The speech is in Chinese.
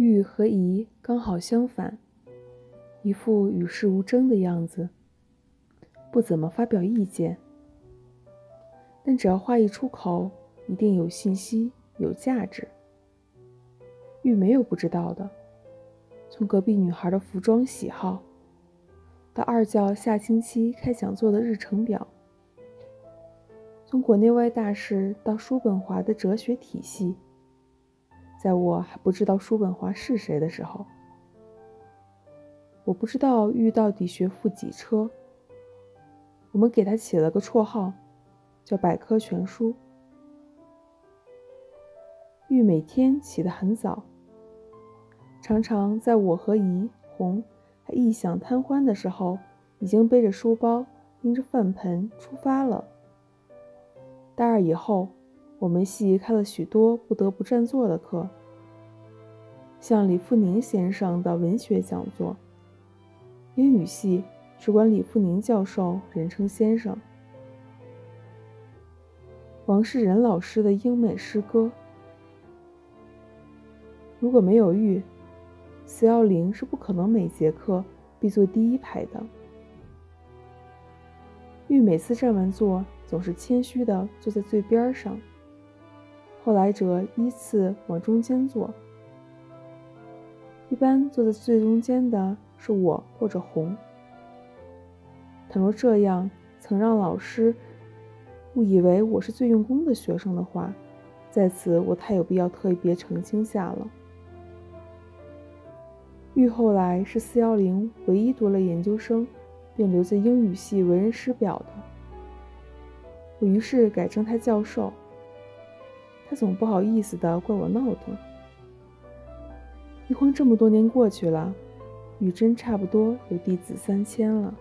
玉和怡刚好相反，一副与世无争的样子，不怎么发表意见。但只要话一出口，一定有信息、有价值。玉没有不知道的，从隔壁女孩的服装喜好，到二教下星期开讲座的日程表，从国内外大事到叔本华的哲学体系。在我还不知道叔本华是谁的时候，我不知道玉到底学富几车。我们给他起了个绰号，叫“百科全书”。玉每天起得很早，常常在我和怡红还异想贪欢的时候，已经背着书包，拎着饭盆出发了。大二以后。我们系开了许多不得不占座的课，像李富宁先生的文学讲座。英语系只管李富宁教授人称先生。王世仁老师的英美诗歌。如果没有玉，四幺零是不可能每节课必坐第一排的。玉每次占完座，总是谦虚的坐在最边上。后来者依次往中间坐，一般坐在最中间的是我或者红。倘若这样曾让老师误以为我是最用功的学生的话，在此我太有必要特别澄清下了。玉后来是四幺零唯一读了研究生并留在英语系为人师表的，我于是改称他教授。他总不好意思的怪我闹腾。一晃这么多年过去了，雨真差不多有弟子三千了。